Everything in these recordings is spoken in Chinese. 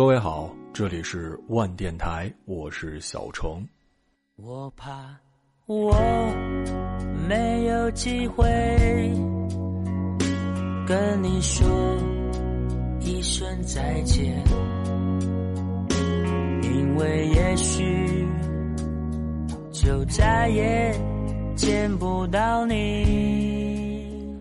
各位好，这里是万电台，我是小程。我怕我没有机会跟你说一声再见，因为也许就再也见不到你。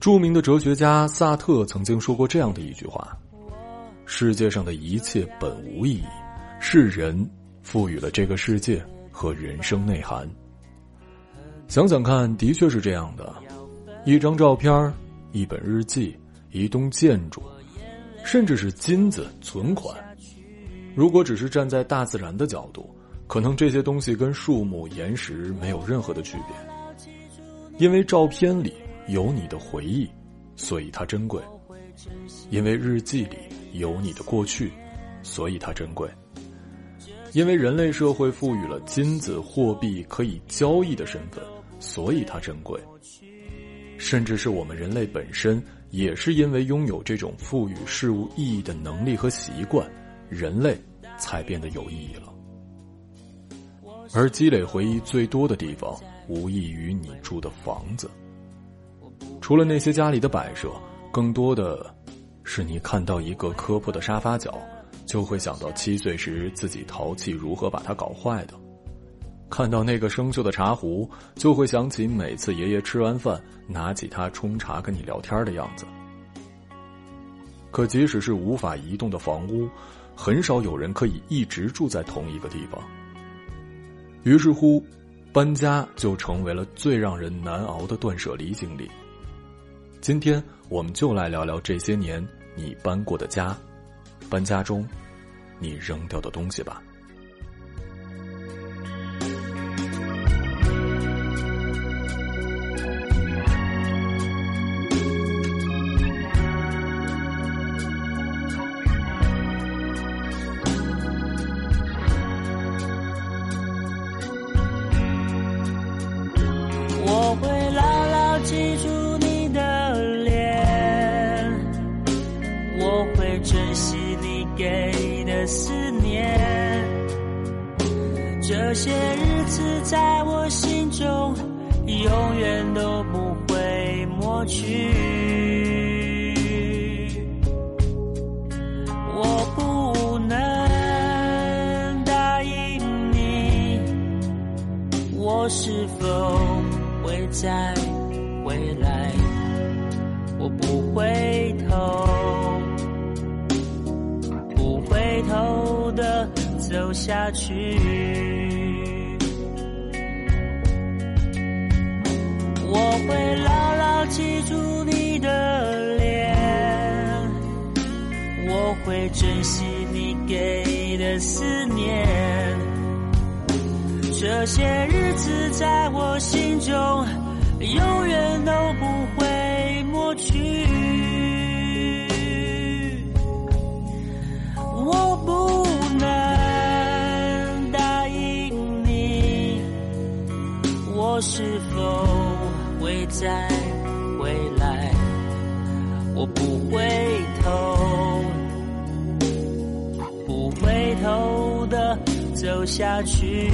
著名的哲学家萨特曾经说过这样的一句话。世界上的一切本无意义，是人赋予了这个世界和人生内涵。想想看，的确是这样的：一张照片、一本日记、一栋建筑，甚至是金子、存款。如果只是站在大自然的角度，可能这些东西跟树木、岩石没有任何的区别。因为照片里有你的回忆，所以它珍贵；因为日记里。有你的过去，所以它珍贵。因为人类社会赋予了金子、货币可以交易的身份，所以它珍贵。甚至是我们人类本身，也是因为拥有这种赋予事物意义的能力和习惯，人类才变得有意义了。而积累回忆最多的地方，无异于你住的房子。除了那些家里的摆设，更多的。是你看到一个磕破的沙发角，就会想到七岁时自己淘气如何把它搞坏的；看到那个生锈的茶壶，就会想起每次爷爷吃完饭拿起它冲茶跟你聊天的样子。可即使是无法移动的房屋，很少有人可以一直住在同一个地方。于是乎，搬家就成为了最让人难熬的断舍离经历。今天我们就来聊聊这些年你搬过的家，搬家中你扔掉的东西吧。我是否会再回来？我不回头。不回头的走下去，我会牢牢记住你的脸，我会珍惜你给的思念，这些日子在我心中永远都不会抹去。我不能答应你，我是否会再回来？我不回头，不回头的走下去。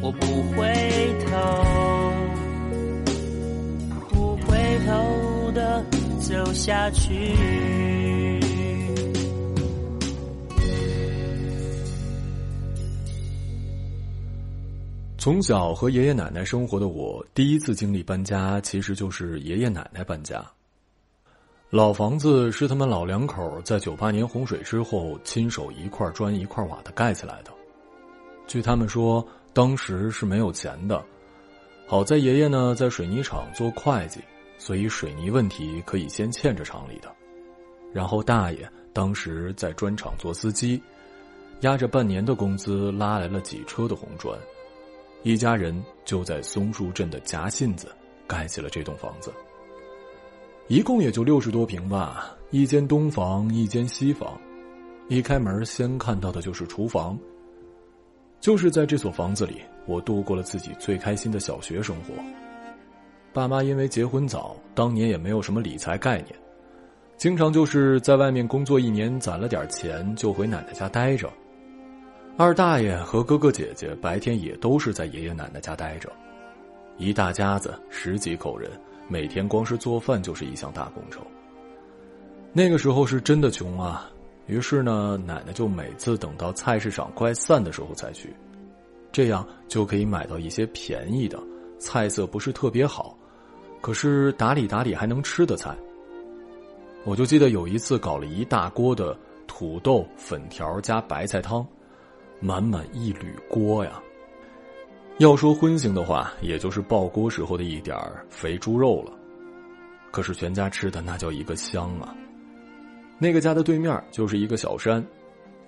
我不回头，不回头的走下去。从小和爷爷奶奶生活的我，第一次经历搬家，其实就是爷爷奶奶搬家。老房子是他们老两口在九八年洪水之后亲手一块砖一块瓦的盖起来的。据他们说，当时是没有钱的，好在爷爷呢在水泥厂做会计，所以水泥问题可以先欠着厂里的。然后大爷当时在砖厂做司机，压着半年的工资拉来了几车的红砖。一家人就在松树镇的夹信子盖起了这栋房子，一共也就六十多平吧，一间东房，一间西房。一开门，先看到的就是厨房。就是在这所房子里，我度过了自己最开心的小学生活。爸妈因为结婚早，当年也没有什么理财概念，经常就是在外面工作一年，攒了点钱就回奶奶家待着。二大爷和哥哥姐姐白天也都是在爷爷奶奶家待着，一大家子十几口人，每天光是做饭就是一项大工程。那个时候是真的穷啊，于是呢，奶奶就每次等到菜市场快散的时候才去，这样就可以买到一些便宜的菜色，不是特别好，可是打理打理还能吃的菜。我就记得有一次搞了一大锅的土豆粉条加白菜汤。满满一铝锅呀！要说荤腥的话，也就是爆锅时候的一点肥猪肉了。可是全家吃的那叫一个香啊！那个家的对面就是一个小山，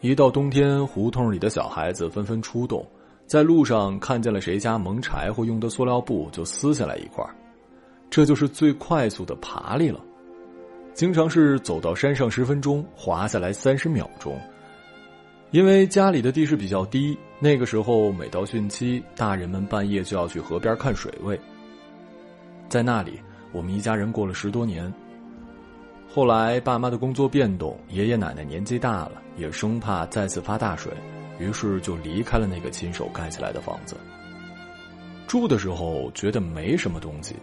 一到冬天，胡同里的小孩子纷纷出动，在路上看见了谁家蒙柴火用的塑料布，就撕下来一块这就是最快速的爬犁了。经常是走到山上十分钟，滑下来三十秒钟。因为家里的地势比较低，那个时候每到汛期，大人们半夜就要去河边看水位。在那里，我们一家人过了十多年。后来爸妈的工作变动，爷爷奶奶年纪大了，也生怕再次发大水，于是就离开了那个亲手盖起来的房子。住的时候觉得没什么东西，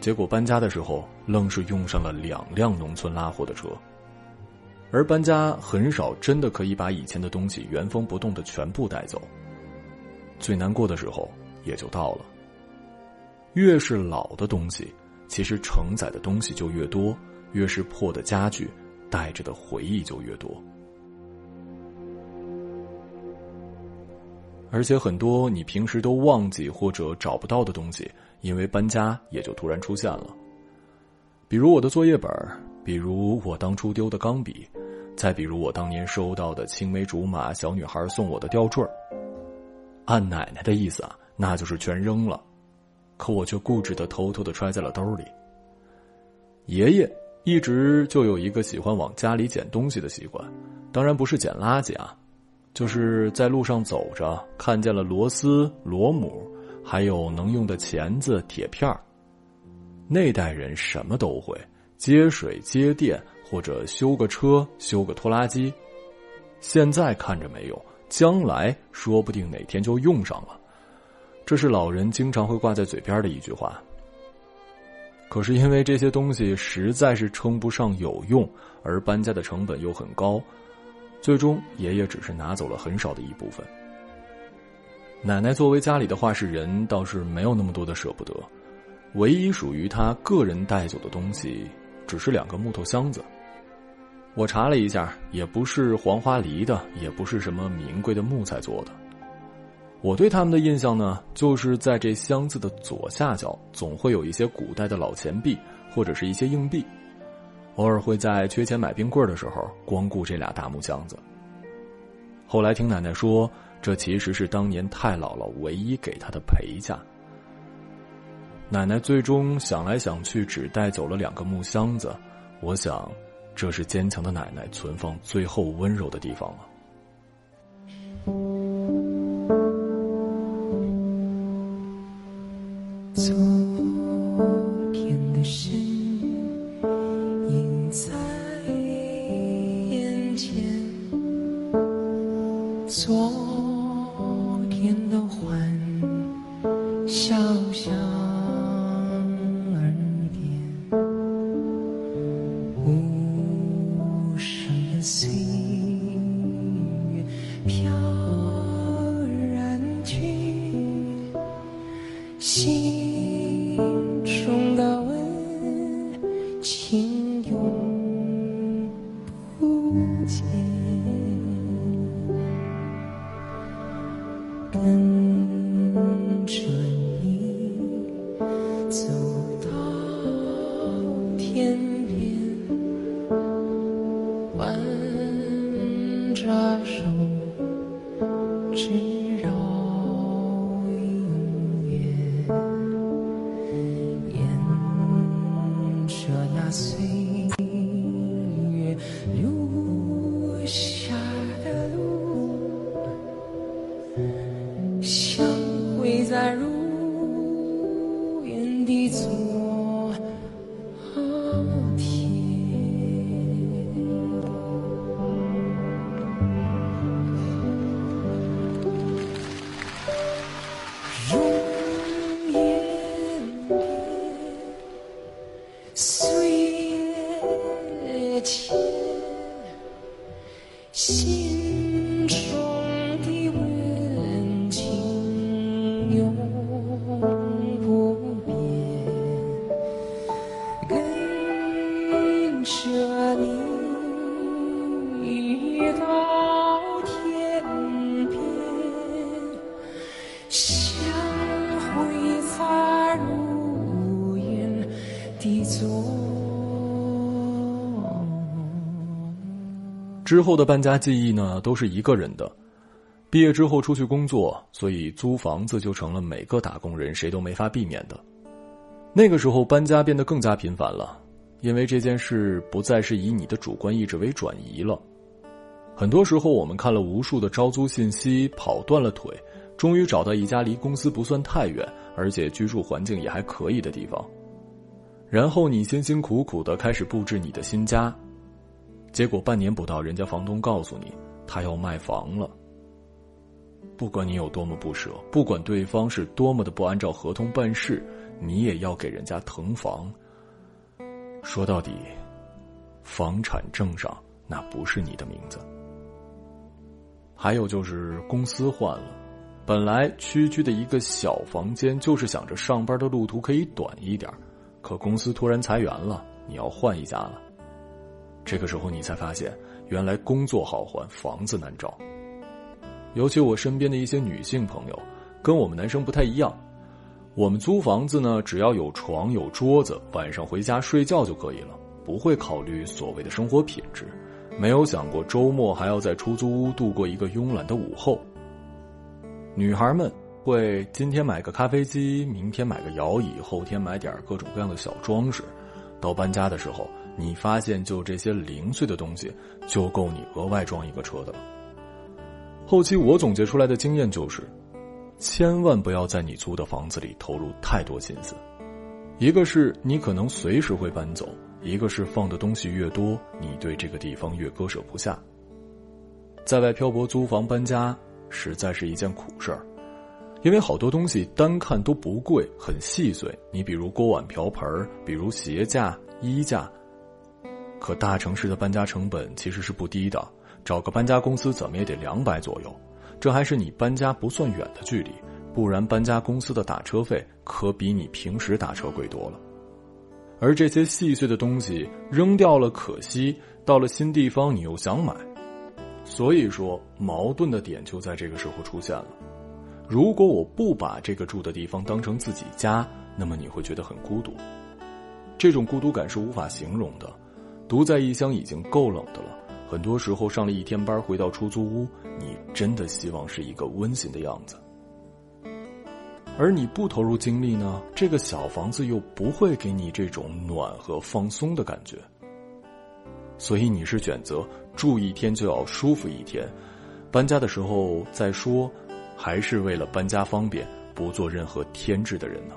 结果搬家的时候，愣是用上了两辆农村拉货的车。而搬家很少真的可以把以前的东西原封不动的全部带走。最难过的时候也就到了。越是老的东西，其实承载的东西就越多；越是破的家具，带着的回忆就越多。而且很多你平时都忘记或者找不到的东西，因为搬家也就突然出现了。比如我的作业本比如我当初丢的钢笔。再比如我当年收到的青梅竹马小女孩送我的吊坠按奶奶的意思啊，那就是全扔了，可我却固执的偷偷的揣在了兜里。爷爷一直就有一个喜欢往家里捡东西的习惯，当然不是捡垃圾啊，就是在路上走着看见了螺丝、螺母，还有能用的钳子、铁片那代人什么都会，接水、接电。或者修个车，修个拖拉机，现在看着没有，将来说不定哪天就用上了。这是老人经常会挂在嘴边的一句话。可是因为这些东西实在是称不上有用，而搬家的成本又很高，最终爷爷只是拿走了很少的一部分。奶奶作为家里的话事人，倒是没有那么多的舍不得，唯一属于她个人带走的东西，只是两个木头箱子。我查了一下，也不是黄花梨的，也不是什么名贵的木材做的。我对他们的印象呢，就是在这箱子的左下角，总会有一些古代的老钱币或者是一些硬币。偶尔会在缺钱买冰棍的时候，光顾这俩大木箱子。后来听奶奶说，这其实是当年太姥姥唯一给她的陪嫁。奶奶最终想来想去，只带走了两个木箱子。我想。这是坚强的奶奶存放最后温柔的地方了。之后的搬家记忆呢，都是一个人的。毕业之后出去工作，所以租房子就成了每个打工人谁都没法避免的。那个时候搬家变得更加频繁了，因为这件事不再是以你的主观意志为转移了。很多时候，我们看了无数的招租信息，跑断了腿，终于找到一家离公司不算太远，而且居住环境也还可以的地方。然后你辛辛苦苦的开始布置你的新家，结果半年不到，人家房东告诉你他要卖房了。不管你有多么不舍，不管对方是多么的不按照合同办事，你也要给人家腾房。说到底，房产证上那不是你的名字。还有就是公司换了，本来区区的一个小房间，就是想着上班的路途可以短一点，可公司突然裁员了，你要换一家了。这个时候你才发现，原来工作好换，房子难找。尤其我身边的一些女性朋友，跟我们男生不太一样。我们租房子呢，只要有床有桌子，晚上回家睡觉就可以了，不会考虑所谓的生活品质，没有想过周末还要在出租屋度过一个慵懒的午后。女孩们会今天买个咖啡机，明天买个摇椅，后天买点各种各样的小装饰，到搬家的时候，你发现就这些零碎的东西，就够你额外装一个车的了。后期我总结出来的经验就是，千万不要在你租的房子里投入太多心思。一个是你可能随时会搬走，一个是放的东西越多，你对这个地方越割舍不下。在外漂泊租房搬家，实在是一件苦事儿，因为好多东西单看都不贵，很细碎。你比如锅碗瓢盆比如鞋架、衣架，可大城市的搬家成本其实是不低的。找个搬家公司怎么也得两百左右，这还是你搬家不算远的距离，不然搬家公司的打车费可比你平时打车贵多了。而这些细碎的东西扔掉了可惜，到了新地方你又想买，所以说矛盾的点就在这个时候出现了。如果我不把这个住的地方当成自己家，那么你会觉得很孤独，这种孤独感是无法形容的，独在异乡已经够冷的了。很多时候上了一天班，回到出租屋，你真的希望是一个温馨的样子。而你不投入精力呢，这个小房子又不会给你这种暖和放松的感觉。所以你是选择住一天就要舒服一天，搬家的时候再说，还是为了搬家方便不做任何添置的人呢？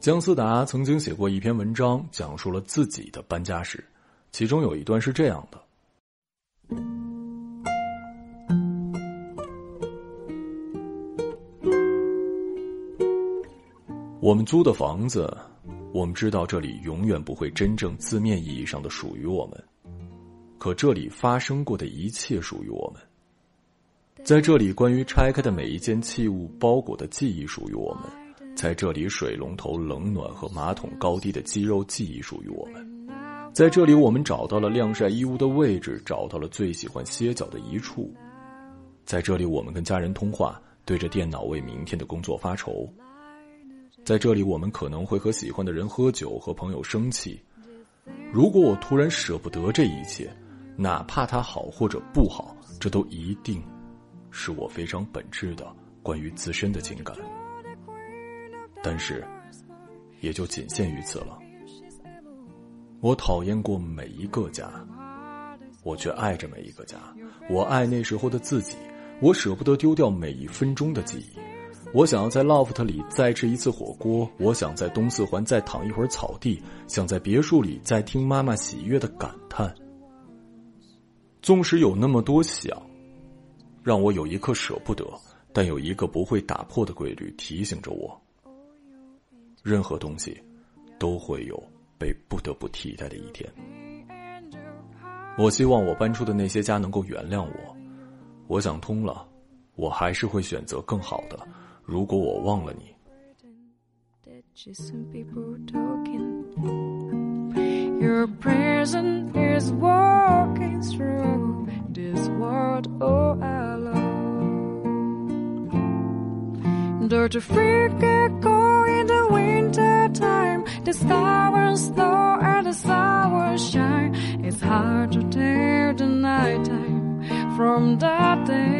姜思达曾经写过一篇文章，讲述了自己的搬家史，其中有一段是这样的：我们租的房子，我们知道这里永远不会真正字面意义上的属于我们，可这里发生过的一切属于我们，在这里关于拆开的每一件器物包裹的记忆属于我们。在这里，水龙头冷暖和马桶高低的肌肉记忆属于我们。在这里，我们找到了晾晒衣物的位置，找到了最喜欢歇脚的一处。在这里，我们跟家人通话，对着电脑为明天的工作发愁。在这里，我们可能会和喜欢的人喝酒，和朋友生气。如果我突然舍不得这一切，哪怕它好或者不好，这都一定是我非常本质的关于自身的情感。但是，也就仅限于此了。我讨厌过每一个家，我却爱着每一个家。我爱那时候的自己，我舍不得丢掉每一分钟的记忆。我想要在 loft 里再吃一次火锅，我想在东四环再躺一会儿草地，想在别墅里再听妈妈喜悦的感叹。纵使有那么多想，让我有一刻舍不得，但有一个不会打破的规律提醒着我：任何东西都会有被不得不替代的一天。我希望我搬出的那些家能够原谅我。我想通了，我还是会选择更好的。如果我忘了你。Your presence is walking through this world all alone. Dirty freak echo from that day.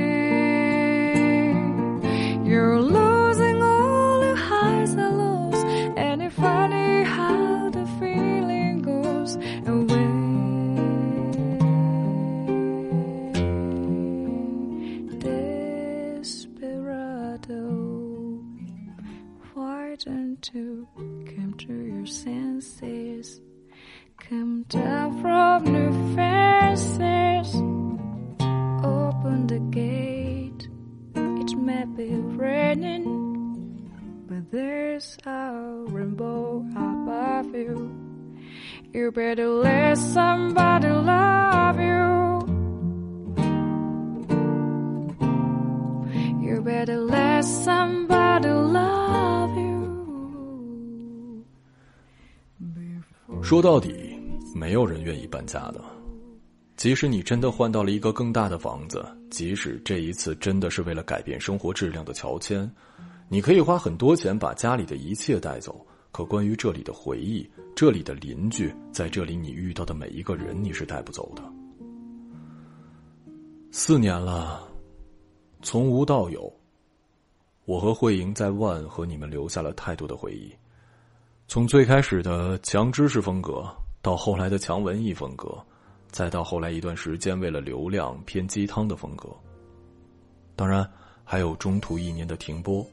You. You better let somebody love you. You better let somebody love you. 说到底，没有人愿意搬家的。即使你真的换到了一个更大的房子，即使这一次真的是为了改变生活质量的乔迁，你可以花很多钱把家里的一切带走。可关于这里的回忆，这里的邻居，在这里你遇到的每一个人，你是带不走的。四年了，从无到有，我和慧莹在万和你们留下了太多的回忆。从最开始的强知识风格，到后来的强文艺风格，再到后来一段时间为了流量偏鸡汤的风格。当然，还有中途一年的停播。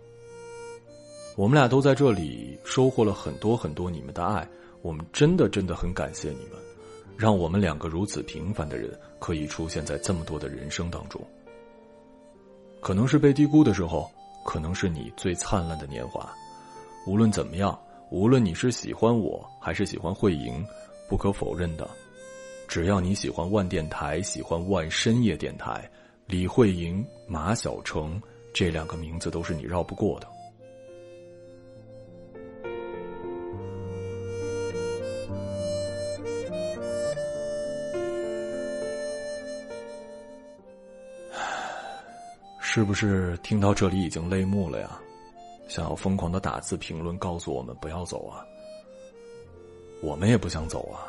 我们俩都在这里收获了很多很多你们的爱，我们真的真的很感谢你们，让我们两个如此平凡的人可以出现在这么多的人生当中。可能是被低估的时候，可能是你最灿烂的年华。无论怎么样，无论你是喜欢我还是喜欢慧莹，不可否认的，只要你喜欢万电台，喜欢万深夜电台，李慧莹、马晓成这两个名字都是你绕不过的。是不是听到这里已经泪目了呀？想要疯狂的打字评论告诉我们不要走啊？我们也不想走啊，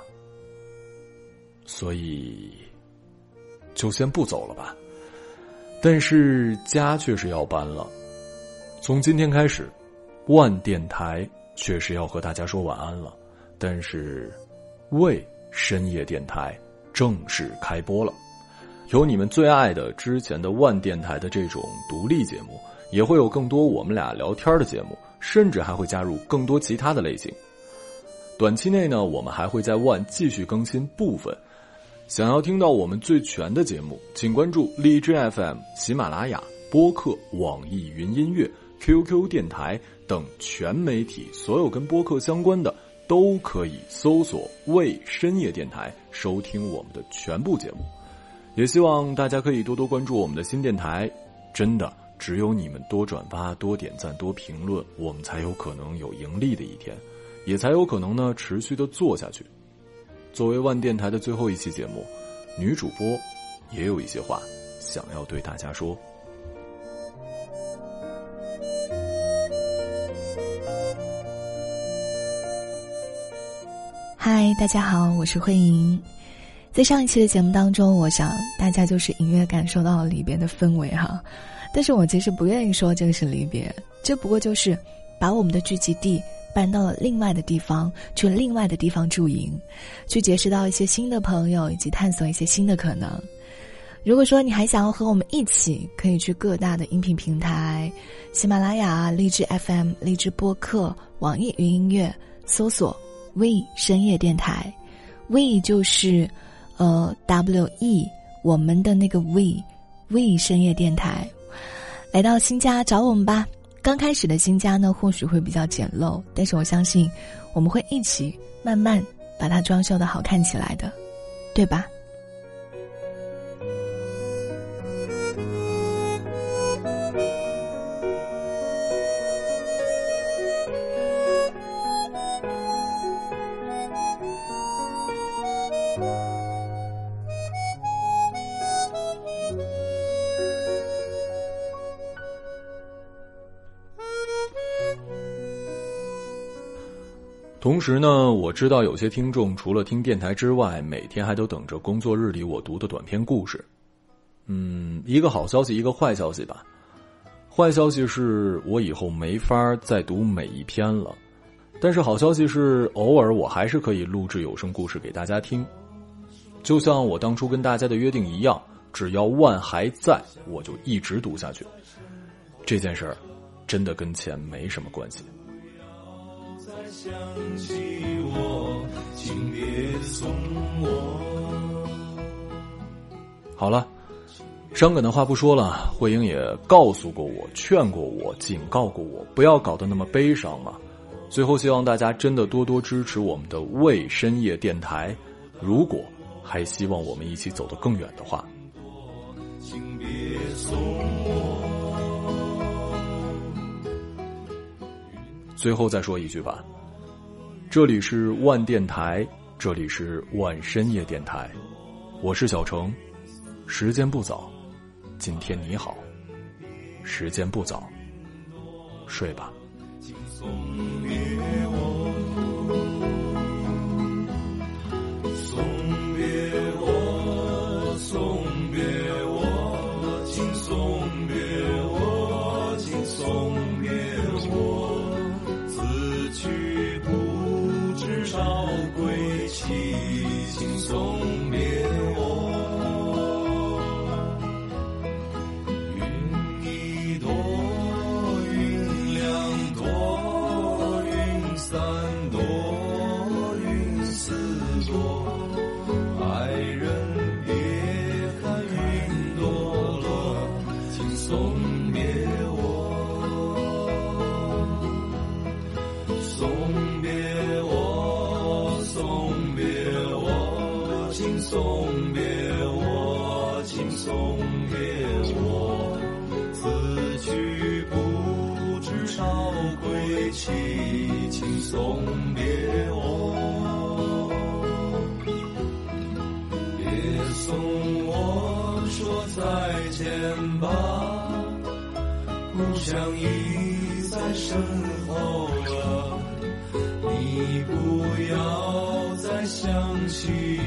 所以就先不走了吧。但是家确实要搬了，从今天开始，万电台确实要和大家说晚安了。但是，为深夜电台正式开播了。有你们最爱的之前的万电台的这种独立节目，也会有更多我们俩聊天的节目，甚至还会加入更多其他的类型。短期内呢，我们还会在万继续更新部分。想要听到我们最全的节目，请关注荔枝 FM、喜马拉雅、播客、网易云音乐、QQ 电台等全媒体，所有跟播客相关的都可以搜索“为深夜电台”收听我们的全部节目。也希望大家可以多多关注我们的新电台。真的只有你们多转发多点赞多评论我们才有可能有盈利的一天也才有可能呢持续的做下去。作为万电台的最后一期节目女主播也有一些话想要对大家说。嗨大家好我是慧莹。在上一期的节目当中，我想大家就是隐约感受到了离别的氛围哈。但是我其实不愿意说这个是离别，这不过就是把我们的聚集地搬到了另外的地方，去另外的地方驻营，去结识到一些新的朋友，以及探索一些新的可能。如果说你还想要和我们一起，可以去各大的音频平台，喜马拉雅、荔枝 FM、荔枝播客、网易云音乐搜索。We 深夜电台，We 就是，呃，W E 我们的那个 We，We 深夜电台，来到新家找我们吧。刚开始的新家呢，或许会比较简陋，但是我相信，我们会一起慢慢把它装修的好看起来的，对吧？同时呢，我知道有些听众除了听电台之外，每天还都等着工作日里我读的短篇故事。嗯，一个好消息，一个坏消息吧。坏消息是我以后没法再读每一篇了，但是好消息是，偶尔我还是可以录制有声故事给大家听。就像我当初跟大家的约定一样，只要万还在，我就一直读下去。这件事儿，真的跟钱没什么关系。想起我，请别送我。好了，伤感的话不说了。慧英也告诉过我，劝过我，警告过我，不要搞得那么悲伤嘛。最后，希望大家真的多多支持我们的未深夜电台。如果还希望我们一起走得更远的话，请别送我。最后再说一句吧。这里是万电台，这里是万深夜电台，我是小程，时间不早，今天你好，时间不早，睡吧。送别我此去不知朝归期请送别我。别送我说再见吧故乡已在身后了你不要再想起